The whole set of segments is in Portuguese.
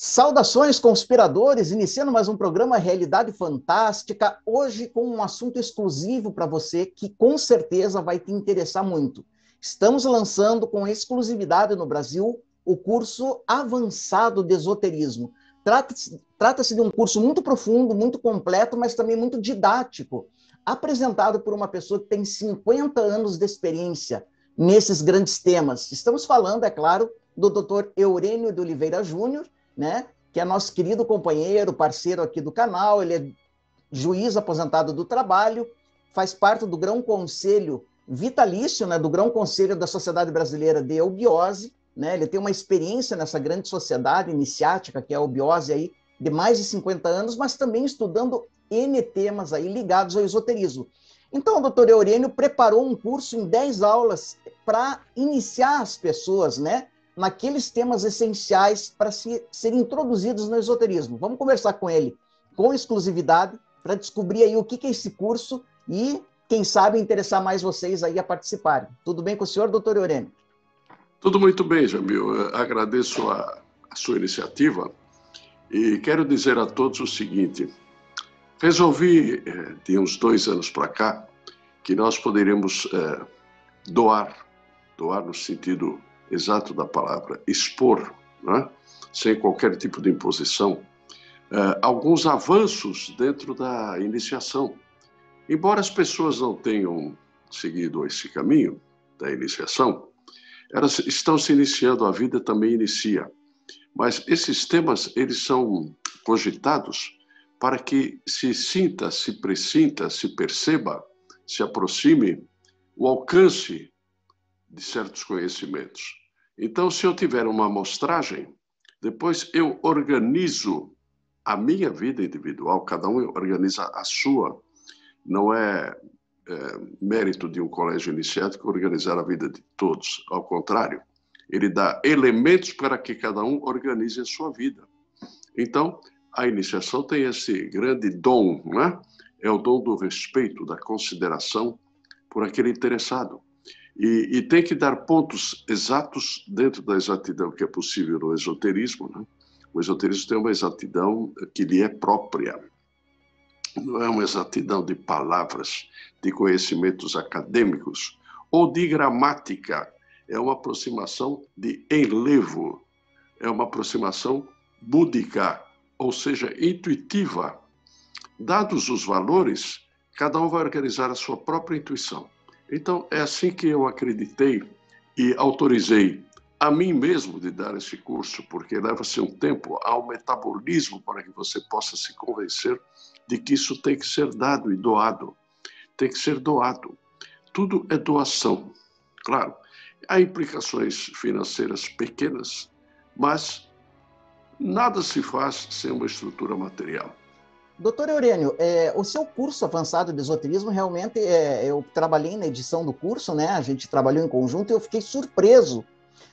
Saudações, conspiradores! Iniciando mais um programa Realidade Fantástica, hoje com um assunto exclusivo para você que com certeza vai te interessar muito. Estamos lançando com exclusividade no Brasil o curso Avançado de Esoterismo. Trata-se trata de um curso muito profundo, muito completo, mas também muito didático, apresentado por uma pessoa que tem 50 anos de experiência nesses grandes temas. Estamos falando, é claro, do Dr. Eurênio de Oliveira Júnior, né? Que é nosso querido companheiro, parceiro aqui do canal, ele é juiz aposentado do trabalho, faz parte do Grão Conselho vitalício, né, do Grão Conselho da Sociedade Brasileira de Eubiose, né? Ele tem uma experiência nessa grande sociedade iniciática que é a eubiose aí de mais de 50 anos, mas também estudando N temas aí ligados ao esoterismo. Então, o doutor Eurênio preparou um curso em 10 aulas para iniciar as pessoas, né, naqueles temas essenciais para se, serem introduzidos no esoterismo. Vamos conversar com ele com exclusividade para descobrir aí o que, que é esse curso e, quem sabe, interessar mais vocês aí a participarem. Tudo bem com o senhor, doutor Eurênio? Tudo muito bem, Jamil. Agradeço a, a sua iniciativa e quero dizer a todos o seguinte: resolvi, eh, de uns dois anos para cá, que nós poderíamos é, doar, doar no sentido exato da palavra, expor, né? sem qualquer tipo de imposição, uh, alguns avanços dentro da iniciação. Embora as pessoas não tenham seguido esse caminho da iniciação, elas estão se iniciando, a vida também inicia. Mas esses temas, eles são cogitados para que se sinta, se presinta, se perceba, se aproxime o alcance de certos conhecimentos. Então, se eu tiver uma amostragem, depois eu organizo a minha vida individual, cada um organiza a sua. Não é, é mérito de um colégio iniciático organizar a vida de todos, ao contrário, ele dá elementos para que cada um organize a sua vida. Então, a iniciação tem esse grande dom, né? É o dom do respeito, da consideração por aquele interessado. E, e, tem que dar pontos exatos dentro da exatidão que é possível no esoterismo. Né? O esoterismo tem uma exatidão que lhe é própria. Não é uma exatidão de palavras, de conhecimentos acadêmicos ou de gramática. É uma aproximação de enlevo, é uma aproximação búdica, ou seja, intuitiva. Dados os valores, cada um vai organizar a sua própria intuição. Então, é assim que eu acreditei e autorizei a mim mesmo de dar esse curso, porque leva-se um tempo, um metabolismo para que você possa se convencer de que isso tem que ser dado e doado. Tem que ser doado. Tudo é doação. Claro, há implicações financeiras pequenas, mas nada se faz sem uma estrutura material. Doutor Eurênio, é, o seu curso avançado de esoterismo, realmente, é, eu trabalhei na edição do curso, né? A gente trabalhou em conjunto e eu fiquei surpreso,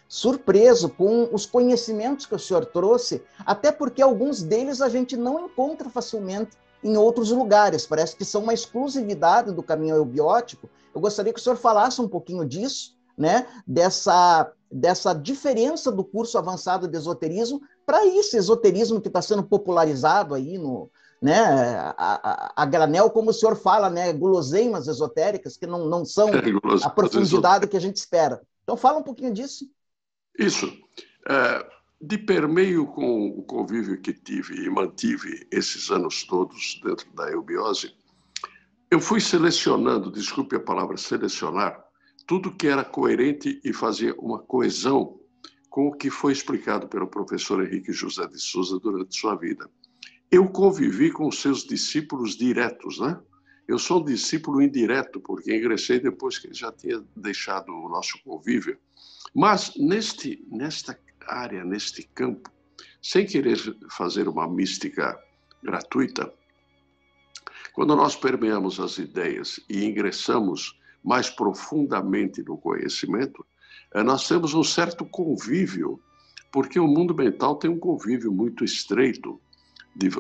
surpreso com os conhecimentos que o senhor trouxe, até porque alguns deles a gente não encontra facilmente em outros lugares, parece que são uma exclusividade do caminho eubiótico. Eu gostaria que o senhor falasse um pouquinho disso, né? Dessa, dessa diferença do curso avançado de esoterismo para esse esoterismo que está sendo popularizado aí no, né, a, a, a, granel, como o senhor fala, né, guloseimas esotéricas que não, não são a profundidade que a gente espera. Então, fala um pouquinho disso. Isso. É, de permeio com o convívio que tive e mantive esses anos todos dentro da eubiose, eu fui selecionando, desculpe a palavra selecionar, tudo que era coerente e fazia uma coesão com o que foi explicado pelo professor Henrique José de Souza durante sua vida. Eu convivi com seus discípulos diretos, né? Eu sou discípulo indireto, porque ingressei depois que ele já tinha deixado o nosso convívio. Mas neste, nesta área, neste campo, sem querer fazer uma mística gratuita, quando nós permeamos as ideias e ingressamos mais profundamente no conhecimento, eh, nós temos um certo convívio, porque o mundo mental tem um convívio muito estreito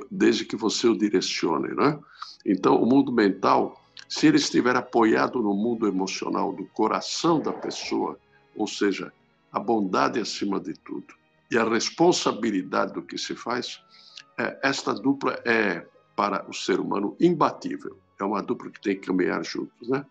desde que você o direcione, né? Então, o mundo mental, se ele estiver apoiado no mundo emocional do coração da pessoa, ou seja, a bondade acima de tudo, e a responsabilidade do que se faz, é, esta dupla é, para o ser humano, imbatível. É uma dupla que tem que caminhar juntos. Né?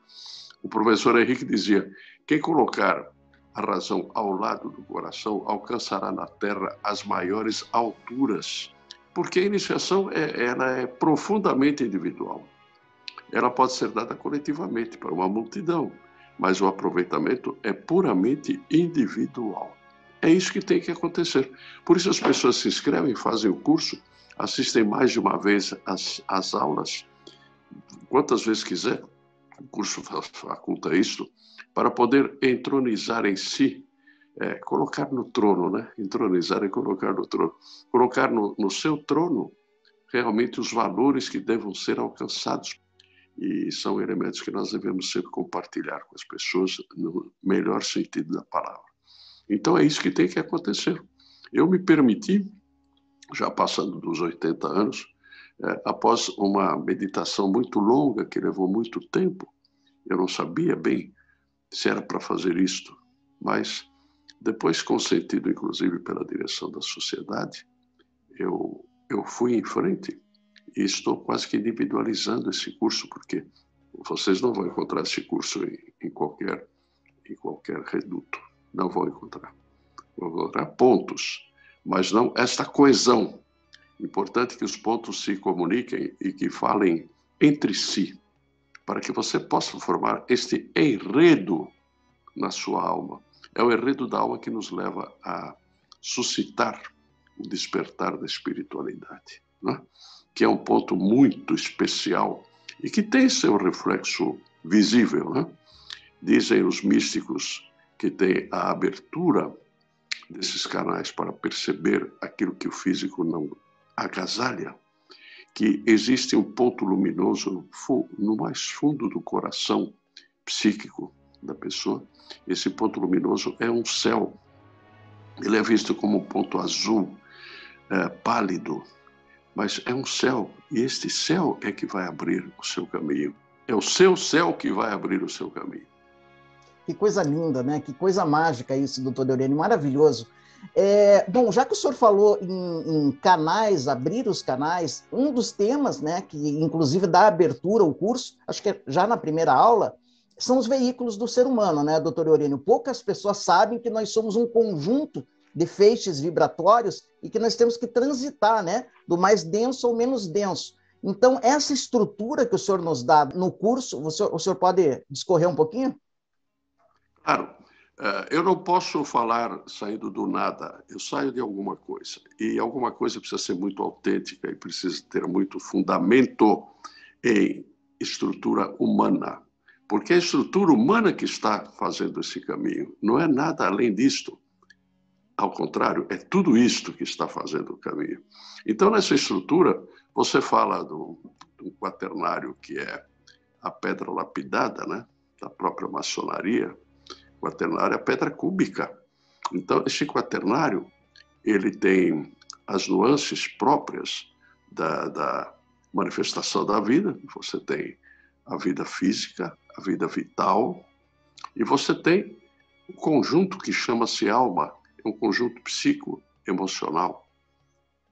O professor Henrique dizia: quem colocar a razão ao lado do coração alcançará na terra as maiores alturas, porque a iniciação é, ela é profundamente individual. Ela pode ser dada coletivamente para uma multidão, mas o aproveitamento é puramente individual. É isso que tem que acontecer. Por isso as pessoas se inscrevem, fazem o curso, assistem mais de uma vez as, as aulas, quantas vezes quiser, o curso faculta isso, para poder entronizar em si, é, colocar no trono, né? Entronizar e colocar no trono. Colocar no, no seu trono realmente os valores que devam ser alcançados e são elementos que nós devemos sempre compartilhar com as pessoas no melhor sentido da palavra. Então é isso que tem que acontecer. Eu me permiti, já passando dos 80 anos, é, após uma meditação muito longa, que levou muito tempo, eu não sabia bem se era para fazer isto, mas depois, consentido inclusive pela direção da sociedade, eu, eu fui em frente e estou quase que individualizando esse curso, porque vocês não vão encontrar esse curso em, em qualquer, em qualquer reduto não vão encontrar. Vão encontrar pontos, mas não esta coesão. Importante que os pontos se comuniquem e que falem entre si, para que você possa formar este enredo na sua alma. É o enredo da alma que nos leva a suscitar o despertar da espiritualidade, né? que é um ponto muito especial e que tem seu reflexo visível. Né? Dizem os místicos que tem a abertura desses canais para perceber aquilo que o físico não agasalha, que existe um ponto luminoso no, no mais fundo do coração psíquico da pessoa. Esse ponto luminoso é um céu. Ele é visto como um ponto azul, é, pálido, mas é um céu. E este céu é que vai abrir o seu caminho. É o seu céu que vai abrir o seu caminho. Que coisa linda, né? Que coisa mágica isso, doutor Eurênio, maravilhoso. É, bom, já que o senhor falou em, em, canais, abrir os canais, um dos temas, né, que inclusive dá abertura ao curso, acho que é já na primeira aula, são os veículos do ser humano, né, doutor Eurênio? Poucas pessoas sabem que nós somos um conjunto de feixes vibratórios e que nós temos que transitar, né, do mais denso ao menos denso. Então, essa estrutura que o senhor nos dá no curso, o senhor, o senhor pode discorrer um pouquinho? Claro, eh, eu não posso falar saindo do nada, eu saio de alguma coisa. E alguma coisa precisa ser muito autêntica e precisa ter muito fundamento em estrutura humana. Porque é a estrutura humana que está fazendo esse caminho, não é nada além disto. Ao contrário, é tudo isto que está fazendo o caminho. Então, nessa estrutura, você fala do, do quaternário, que é a pedra lapidada, né? da própria maçonaria, quaternário é a pedra cúbica. Então, esse quaternário, ele tem as nuances próprias da, da manifestação da vida. Você tem a vida física, a vida vital, e você tem um conjunto que chama-se alma, é um conjunto psico-emocional,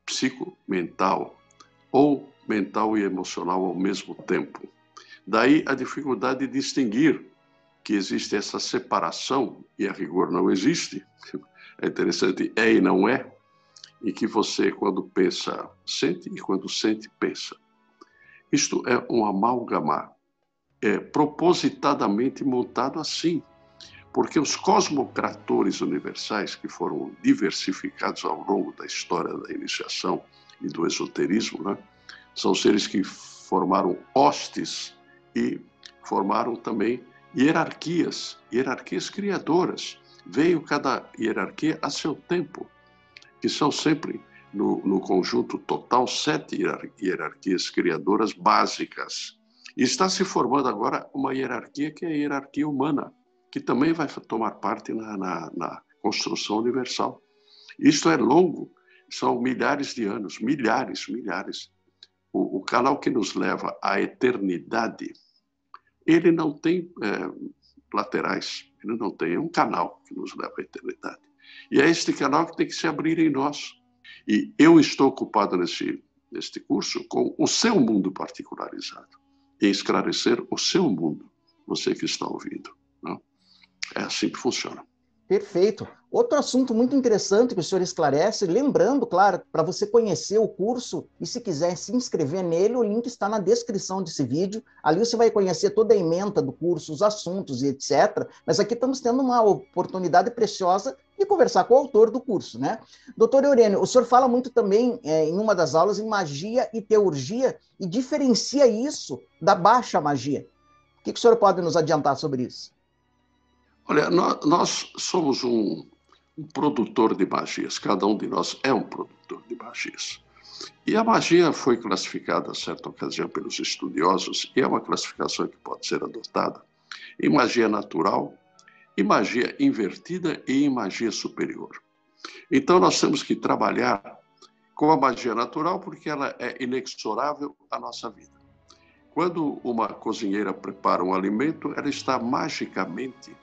psico-mental, ou mental e emocional ao mesmo tempo. Daí a dificuldade de distinguir que existe essa separação, e a rigor não existe, é interessante, é e não é, e que você, quando pensa, sente, e quando sente, pensa. Isto é um amálgama, é propositadamente montado assim, porque os cosmocratores universais, que foram diversificados ao longo da história da iniciação e do esoterismo, né, são seres que formaram hostes e formaram também hierarquias, hierarquias criadoras. Veio cada hierarquia a seu tempo, que são sempre, no, no conjunto total, sete hierarquias criadoras básicas. Está se formando agora uma hierarquia que é a hierarquia humana, que também vai tomar parte na, na, na construção universal. Isto é longo, são milhares de anos, milhares, milhares. O, o canal que nos leva à eternidade ele não tem é, laterais, ele não tem, é um canal que nos leva à eternidade. E é este canal que tem que se abrir em nós. E eu estou ocupado nesse, neste curso com o seu mundo particularizado, em esclarecer o seu mundo, você que está ouvindo. Não? É assim que funciona. Perfeito. Outro assunto muito interessante que o senhor esclarece, lembrando, claro, para você conhecer o curso e se quiser se inscrever nele, o link está na descrição desse vídeo. Ali você vai conhecer toda a ementa do curso, os assuntos e etc. Mas aqui estamos tendo uma oportunidade preciosa de conversar com o autor do curso, né? Doutor Eurênio, o senhor fala muito também é, em uma das aulas em magia e teurgia e diferencia isso da baixa magia. O que, que o senhor pode nos adiantar sobre isso? Olha, nós somos um, um produtor de magias, cada um de nós é um produtor de magias. E a magia foi classificada, a certa ocasião, pelos estudiosos, e é uma classificação que pode ser adotada, em magia natural, em magia invertida e em magia superior. Então, nós temos que trabalhar com a magia natural porque ela é inexorável à nossa vida. Quando uma cozinheira prepara um alimento, ela está magicamente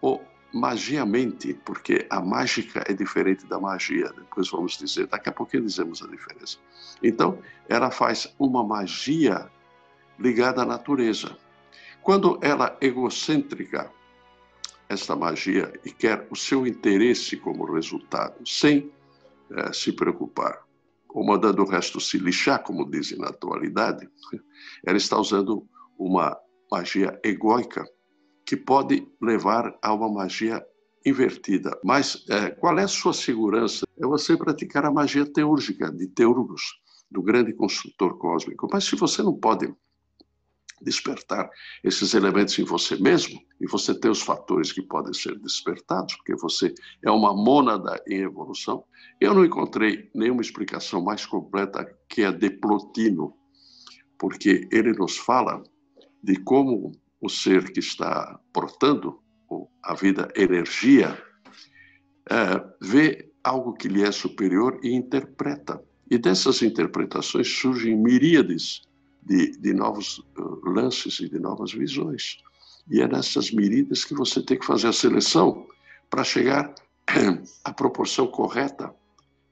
ou magiamente, porque a mágica é diferente da magia, depois vamos dizer, daqui a pouquinho dizemos a diferença. Então, ela faz uma magia ligada à natureza. Quando ela é egocêntrica, esta magia, e quer o seu interesse como resultado, sem eh, se preocupar, ou mandando o resto se lixar, como dizem na atualidade, ela está usando uma magia egóica, que pode levar a uma magia invertida. Mas é, qual é a sua segurança? É você praticar a magia teúrgica de Teurgos, do grande construtor cósmico. Mas se você não pode despertar esses elementos em você mesmo, e você tem os fatores que podem ser despertados, porque você é uma mônada em evolução, eu não encontrei nenhuma explicação mais completa que a de Plotino, porque ele nos fala de como o ser que está portando a vida energia é, vê algo que lhe é superior e interpreta. E dessas interpretações surgem miríades de, de novos uh, lances e de novas visões. E é nessas miríades que você tem que fazer a seleção para chegar à proporção correta,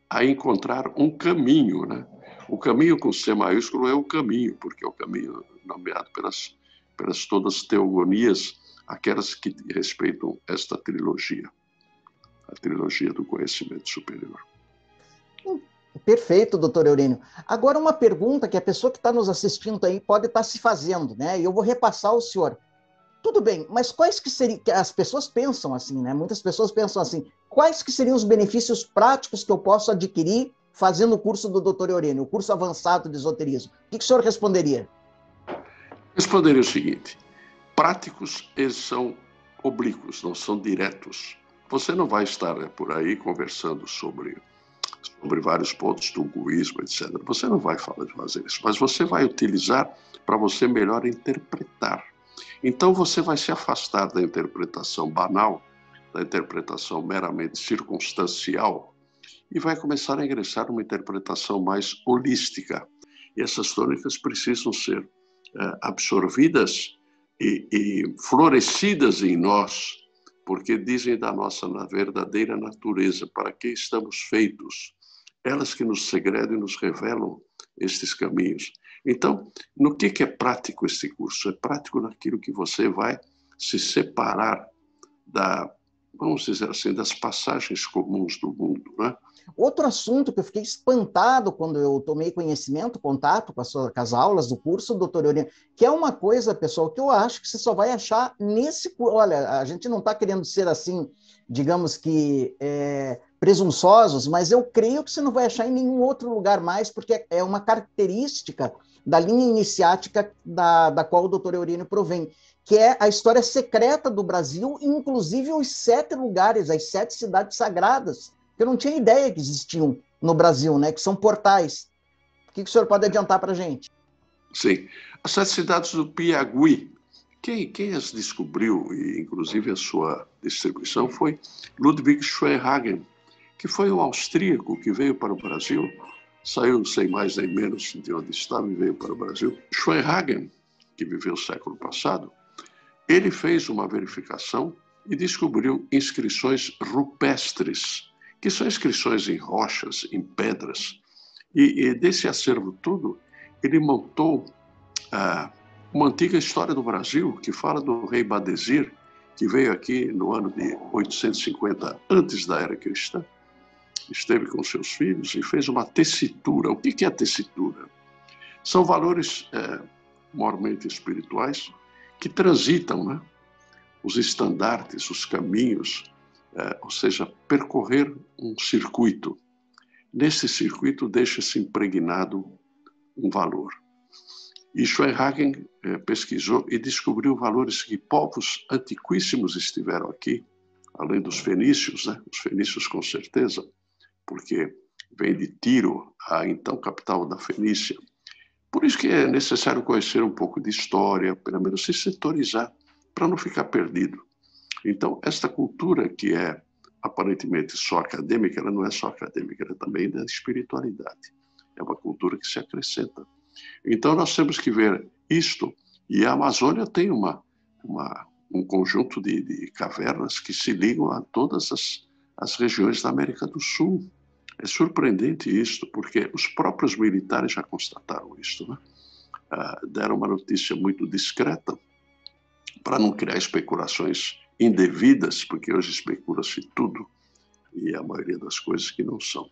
a encontrar um caminho. Né? O caminho com C maiúsculo é o caminho, porque é o caminho nomeado pelas pelas todas as teogonias, aquelas que respeitam esta trilogia, a trilogia do conhecimento superior. Perfeito, doutor Eurênio. Agora, uma pergunta que a pessoa que está nos assistindo aí pode estar tá se fazendo, né? E eu vou repassar ao senhor. Tudo bem, mas quais que seriam. As pessoas pensam assim, né? Muitas pessoas pensam assim: quais que seriam os benefícios práticos que eu posso adquirir fazendo o curso do doutor Eurênio, o curso avançado de esoterismo? O que, que o senhor responderia? Responderia o seguinte: práticos eles são oblíquos, não são diretos. Você não vai estar né, por aí conversando sobre sobre vários pontos do egoísmo, etc. Você não vai falar de fazer isso, mas você vai utilizar para você melhor interpretar. Então você vai se afastar da interpretação banal, da interpretação meramente circunstancial e vai começar a ingressar numa interpretação mais holística. E essas tônicas precisam ser absorvidas e, e florescidas em nós, porque dizem da nossa verdadeira natureza, para que estamos feitos. Elas que nos segredam e nos revelam estes caminhos. Então, no que, que é prático este curso? É prático naquilo que você vai se separar da, vamos dizer assim, das passagens comuns do mundo, né? Outro assunto que eu fiquei espantado quando eu tomei conhecimento, contato com, sua, com as aulas do curso, doutor Eurênio, que é uma coisa, pessoal, que eu acho que você só vai achar nesse. Olha, a gente não está querendo ser assim, digamos que é, presunçosos, mas eu creio que você não vai achar em nenhum outro lugar mais, porque é uma característica da linha iniciática da, da qual o doutor Eurênio provém, que é a história secreta do Brasil, inclusive os sete lugares, as sete cidades sagradas eu não tinha ideia que existiam no Brasil, né? Que são portais. O que, que o senhor pode adiantar para a gente? Sim. As sete cidades do Piauí, quem, quem as descobriu, e inclusive a sua distribuição, foi Ludwig Schweinhagen, que foi um austríaco que veio para o Brasil, saiu sem mais nem menos de onde estava e veio para o Brasil. Schweinhagen, que viveu o século passado, ele fez uma verificação e descobriu inscrições rupestres, que são inscrições em rochas, em pedras. E, e desse acervo todo, ele montou ah, uma antiga história do Brasil, que fala do rei Badesir, que veio aqui no ano de 850 antes da era cristã, esteve com seus filhos e fez uma tessitura. O que é a tessitura? São valores é, moralmente espirituais que transitam, né? Os estandartes, os caminhos, é, ou seja, percorrer um circuito. Nesse circuito deixa-se impregnado um valor. E Schweinhagen eh, pesquisou e descobriu valores que povos antiquíssimos estiveram aqui, além dos fenícios, né? os fenícios com certeza, porque vem de Tiro, a então capital da Fenícia. Por isso que é necessário conhecer um pouco de história, pelo menos se setorizar, para não ficar perdido. Então, esta cultura que é aparentemente só acadêmica, ela não é só acadêmica, ela também é da espiritualidade. É uma cultura que se acrescenta então nós temos que ver isto. E a Amazônia tem uma, uma um conjunto de, de, cavernas que se ligam a todas as, as regiões da América do Sul. É surpreendente isto, porque os próprios militares já constataram isto. Né? Ah, deram uma notícia muito discreta para não criar especulações indevidas, porque hoje especula-se tudo e a maioria das coisas que não são.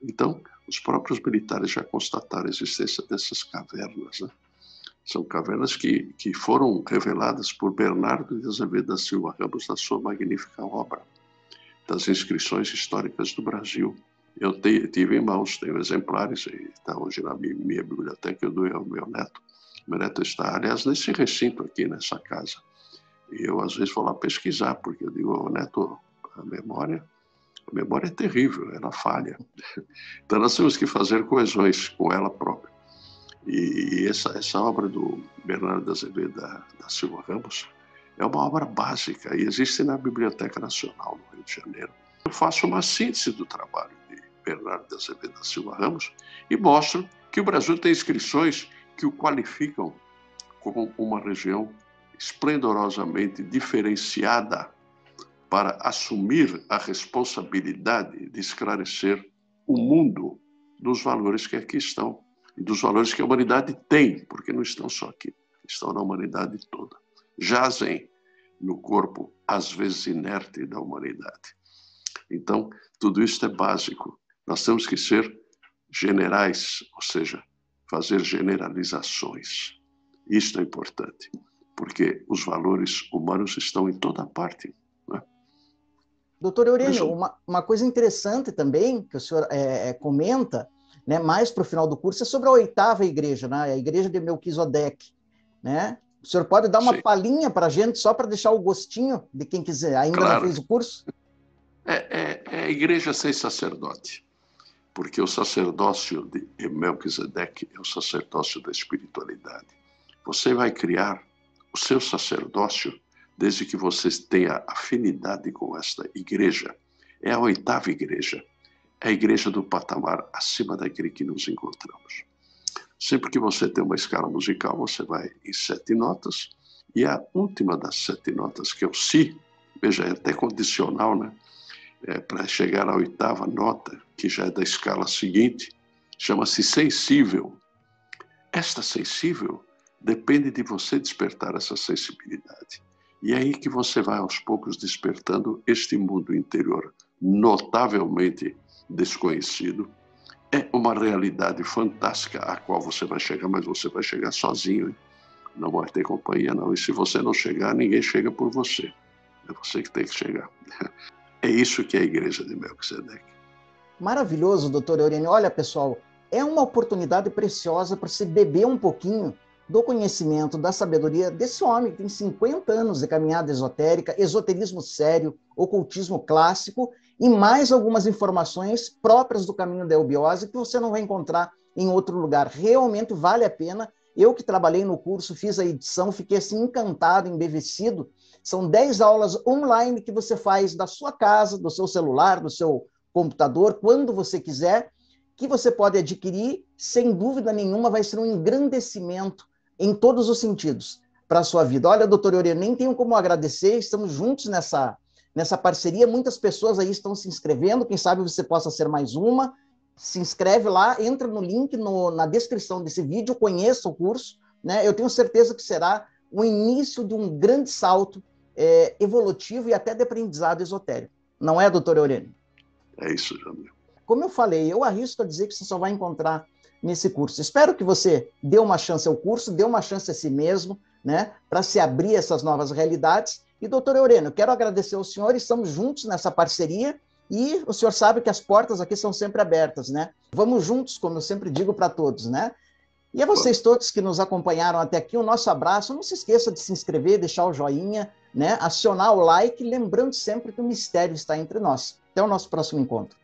Então, os próprios militares já constataram a existência dessas cavernas. Né? São cavernas que, que foram reveladas por Bernardo de Azevedo da Silva Ramos na sua magnífica obra das inscrições históricas do Brasil. Eu te, tive em mãos, tenho exemplares, e está hoje na minha, minha biblioteca, eu dou ao meu neto. Meu neto está, aliás, nesse recinto aqui, nessa casa. E eu, às vezes, vou lá pesquisar, porque eu digo, neto, a memória a memória é terrível, ela falha. Então nós temos que fazer coesões com ela própria. E essa, essa obra do Bernardo Azevedo da, da Silva Ramos é uma obra básica e existe na Biblioteca Nacional no Rio de Janeiro. Eu faço uma síntese do trabalho Bernardo Azevedo da Silva Ramos e mostro que o Brasil tem inscrições que o qualificam como uma região esplendorosamente diferenciada para assumir a responsabilidade de esclarecer o mundo dos valores que aqui estão e dos valores que a humanidade tem, porque não estão só aqui, estão na humanidade toda. Jazem no corpo, às vezes inerte, da humanidade. Então, tudo isso é básico. Nós temos que ser generais, ou seja, fazer generalizações. Isto é importante, porque os valores humanos estão em toda parte. Doutor Eurênio, uma, uma coisa interessante também que o senhor é, é comenta, né, mais para o final do curso, é sobre a oitava igreja, né, a igreja de Melquisedeque. Né? O senhor pode dar uma Sim. palhinha para a gente, só para deixar o gostinho de quem quiser, ainda claro. não fez o curso? É, é, é, a igreja sem sacerdote, porque o sacerdócio de Melquisedeque é o sacerdócio da espiritualidade. Você vai criar o seu sacerdócio desde que vocês tenham afinidade com esta igreja. É a oitava igreja, é a igreja do patamar acima daquele que nos encontramos. Sempre que você tem uma escala musical, você vai em sete notas, e a última das sete notas, que é o Si, veja, é até condicional, né? É, Para chegar à oitava nota, que já é da escala seguinte, chama-se sensível. Esta sensível depende de você despertar essa sensibilidade. E é aí que você vai aos poucos despertando este mundo interior notavelmente desconhecido. É uma realidade fantástica a qual você vai chegar, mas você vai chegar sozinho. Hein? Não vai ter companhia, não. E se você não chegar, ninguém chega por você. É você que tem que chegar. É isso que é a igreja de Melquisedeque. Maravilhoso, doutor Eurênio. Olha, pessoal, é uma oportunidade preciosa para se beber um pouquinho do conhecimento, da sabedoria desse homem que tem 50 anos de caminhada esotérica, esoterismo sério, ocultismo clássico e mais algumas informações próprias do caminho da eubiose que você não vai encontrar em outro lugar. Realmente vale a pena. Eu que trabalhei no curso, fiz a edição, fiquei assim encantado, embevecido. São 10 aulas online que você faz da sua casa, do seu celular, do seu computador, quando você quiser, que você pode adquirir, sem dúvida nenhuma, vai ser um engrandecimento em todos os sentidos, para a sua vida. Olha, doutor Eurênio, nem tenho como agradecer, estamos juntos nessa, nessa parceria. Muitas pessoas aí estão se inscrevendo, quem sabe você possa ser mais uma. Se inscreve lá, entra no link no, na descrição desse vídeo, conheça o curso. Né? Eu tenho certeza que será o início de um grande salto é, evolutivo e até de aprendizado esotérico. Não é, doutor Eurênio? É isso, Jamil. Como eu falei, eu arrisco a dizer que você só vai encontrar nesse curso. Espero que você dê uma chance ao curso, dê uma chance a si mesmo, né, para se abrir essas novas realidades. E, doutor Eurênio, quero agradecer ao senhor, estamos juntos nessa parceria e o senhor sabe que as portas aqui são sempre abertas, né? Vamos juntos, como eu sempre digo para todos, né? E a vocês todos que nos acompanharam até aqui, o nosso abraço. Não se esqueça de se inscrever, deixar o joinha, né? acionar o like, lembrando sempre que o mistério está entre nós. Até o nosso próximo encontro.